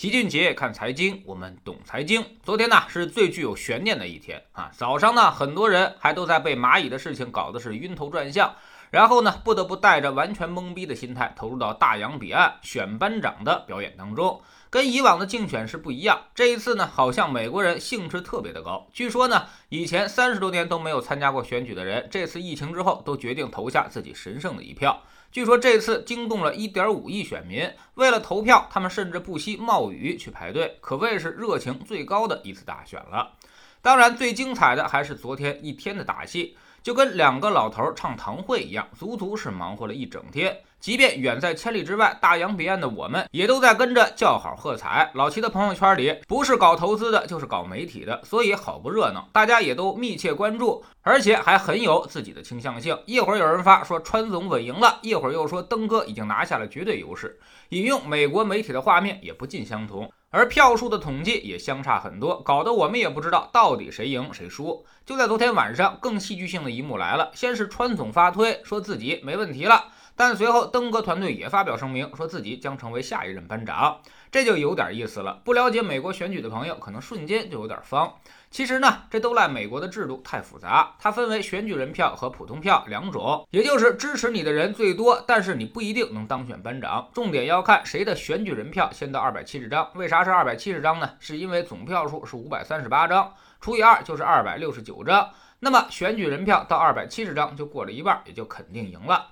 齐俊杰看财经，我们懂财经。昨天呢是最具有悬念的一天啊，早上呢很多人还都在被蚂蚁的事情搞得是晕头转向，然后呢不得不带着完全懵逼的心态投入到大洋彼岸选班长的表演当中。跟以往的竞选是不一样，这一次呢好像美国人兴致特别的高。据说呢以前三十多年都没有参加过选举的人，这次疫情之后都决定投下自己神圣的一票。据说这次惊动了1.5亿选民，为了投票，他们甚至不惜冒雨去排队，可谓是热情最高的一次大选了。当然，最精彩的还是昨天一天的打戏。就跟两个老头唱堂会一样，足足是忙活了一整天。即便远在千里之外，大洋彼岸的我们也都在跟着叫好喝彩。老齐的朋友圈里，不是搞投资的，就是搞媒体的，所以好不热闹。大家也都密切关注，而且还很有自己的倾向性。一会儿有人发说川总稳赢了，一会儿又说登哥已经拿下了绝对优势。引用美国媒体的画面也不尽相同。而票数的统计也相差很多，搞得我们也不知道到底谁赢谁输。就在昨天晚上，更戏剧性的一幕来了：先是川总发推说自己没问题了，但随后登哥团队也发表声明，说自己将成为下一任班长。这就有点意思了。不了解美国选举的朋友，可能瞬间就有点慌。其实呢，这都赖美国的制度太复杂。它分为选举人票和普通票两种，也就是支持你的人最多，但是你不一定能当选班长。重点要看谁的选举人票先到二百七十张。为啥是二百七十张呢？是因为总票数是五百三十八张，除以二就是二百六十九张。那么选举人票到二百七十张就过了一半，也就肯定赢了。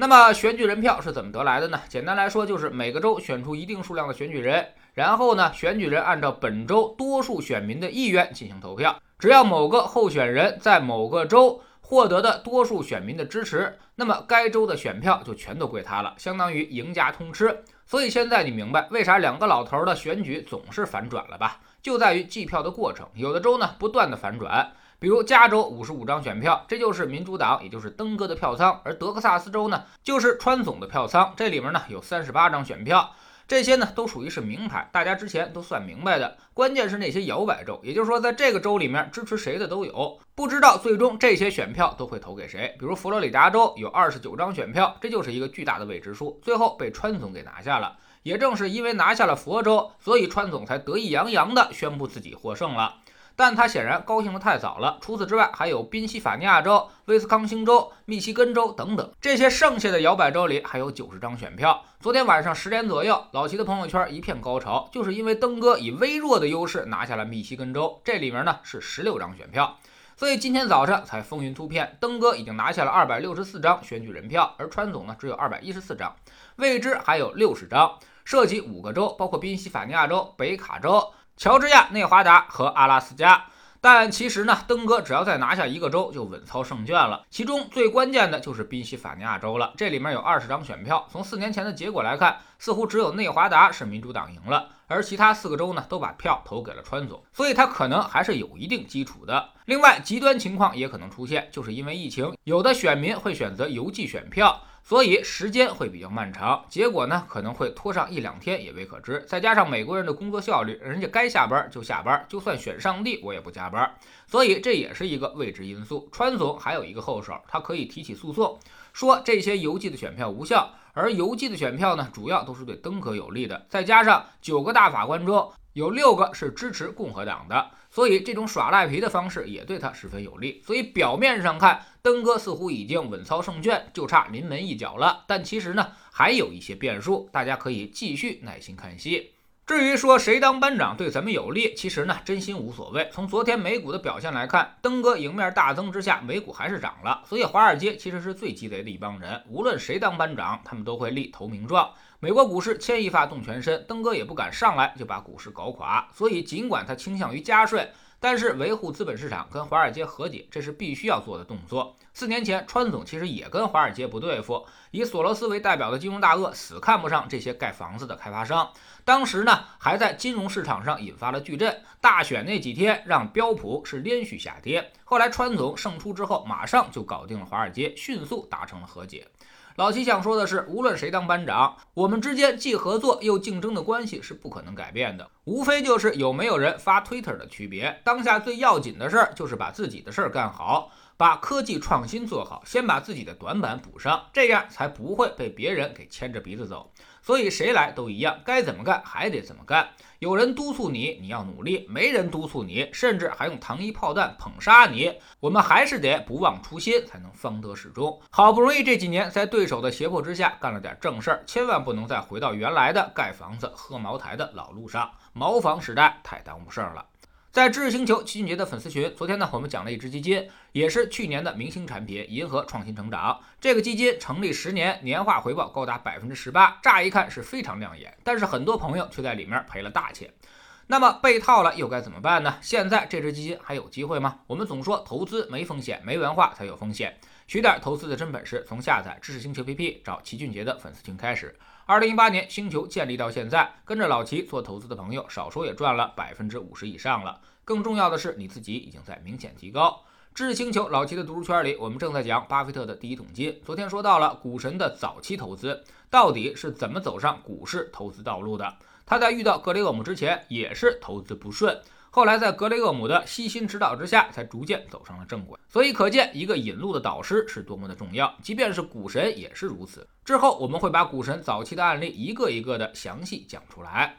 那么选举人票是怎么得来的呢？简单来说，就是每个州选出一定数量的选举人。然后呢，选举人按照本州多数选民的意愿进行投票，只要某个候选人在某个州获得的多数选民的支持，那么该州的选票就全都归他了，相当于赢家通吃。所以现在你明白为啥两个老头的选举总是反转了吧？就在于计票的过程，有的州呢不断的反转，比如加州五十五张选票，这就是民主党，也就是登哥的票仓；而德克萨斯州呢，就是川总的票仓，这里面呢有三十八张选票。这些呢都属于是名牌，大家之前都算明白的。关键是那些摇摆州，也就是说在这个州里面支持谁的都有，不知道最终这些选票都会投给谁。比如佛罗里达州有二十九张选票，这就是一个巨大的未知数，最后被川总给拿下了。也正是因为拿下了佛州，所以川总才得意洋洋地宣布自己获胜了。但他显然高兴得太早了。除此之外，还有宾夕法尼亚州、威斯康星州、密西根州等等这些剩下的摇摆州里，还有九十张选票。昨天晚上十点左右，老齐的朋友圈一片高潮，就是因为登哥以微弱的优势拿下了密西根州，这里面呢是十六张选票。所以今天早上才风云突变，登哥已经拿下了二百六十四张选举人票，而川总呢只有二百一十四张，未知还有六十张，涉及五个州，包括宾夕法尼亚州、北卡州。乔治亚、内华达和阿拉斯加，但其实呢，登哥只要再拿下一个州就稳操胜券了。其中最关键的就是宾夕法尼亚州了，这里面有二十张选票。从四年前的结果来看，似乎只有内华达是民主党赢了，而其他四个州呢都把票投给了川总，所以他可能还是有一定基础的。另外，极端情况也可能出现，就是因为疫情，有的选民会选择邮寄选票。所以时间会比较漫长，结果呢可能会拖上一两天也未可知。再加上美国人的工作效率，人家该下班就下班，就算选上帝我也不加班，所以这也是一个未知因素。川总还有一个后手，他可以提起诉讼，说这些邮寄的选票无效，而邮寄的选票呢主要都是对登革有利的。再加上九个大法官中有六个是支持共和党的。所以这种耍赖皮的方式也对他十分有利。所以表面上看，登哥似乎已经稳操胜券，就差临门一脚了。但其实呢，还有一些变数，大家可以继续耐心看戏。至于说谁当班长对咱们有利，其实呢，真心无所谓。从昨天美股的表现来看，登哥迎面大增之下，美股还是涨了。所以华尔街其实是最鸡贼的一帮人，无论谁当班长，他们都会立投名状。美国股市牵一发动全身，登哥也不敢上来就把股市搞垮。所以尽管他倾向于加税。但是维护资本市场跟华尔街和解，这是必须要做的动作。四年前，川总其实也跟华尔街不对付，以索罗斯为代表的金融大鳄死看不上这些盖房子的开发商。当时呢，还在金融市场上引发了巨震。大选那几天，让标普是连续下跌。后来川总胜出之后，马上就搞定了华尔街，迅速达成了和解。老齐想说的是，无论谁当班长，我们之间既合作又竞争的关系是不可能改变的，无非就是有没有人发 Twitter 的区别。当下最要紧的事儿就是把自己的事儿干好，把科技创新做好，先把自己的短板补上，这样才不会被别人给牵着鼻子走。所以谁来都一样，该怎么干还得怎么干。有人督促你，你要努力；没人督促你，甚至还用糖衣炮弹捧杀你，我们还是得不忘初心，才能方得始终。好不容易这几年在对手的胁迫之下干了点正事儿，千万不能再回到原来的盖房子、喝茅台的老路上。茅房时代太耽误事儿了。在知识星球齐俊杰的粉丝群，昨天呢，我们讲了一只基金，也是去年的明星产品——银河创新成长。这个基金成立十年，年化回报高达百分之十八，乍一看是非常亮眼，但是很多朋友却在里面赔了大钱。那么被套了又该怎么办呢？现在这只基金还有机会吗？我们总说投资没风险，没文化才有风险。学点投资的真本事，从下载知识星球 APP 找齐俊杰的粉丝群开始。二零一八年星球建立到现在，跟着老齐做投资的朋友，少说也赚了百分之五十以上了。更重要的是，你自己已经在明显提高。知识星球老齐的读书圈里，我们正在讲巴菲特的第一桶金。昨天说到了股神的早期投资到底是怎么走上股市投资道路的。他在遇到格雷厄姆之前也是投资不顺。后来在格雷厄姆的悉心指导之下，才逐渐走上了正轨。所以可见，一个引路的导师是多么的重要。即便是股神也是如此。之后我们会把股神早期的案例一个一个的详细讲出来。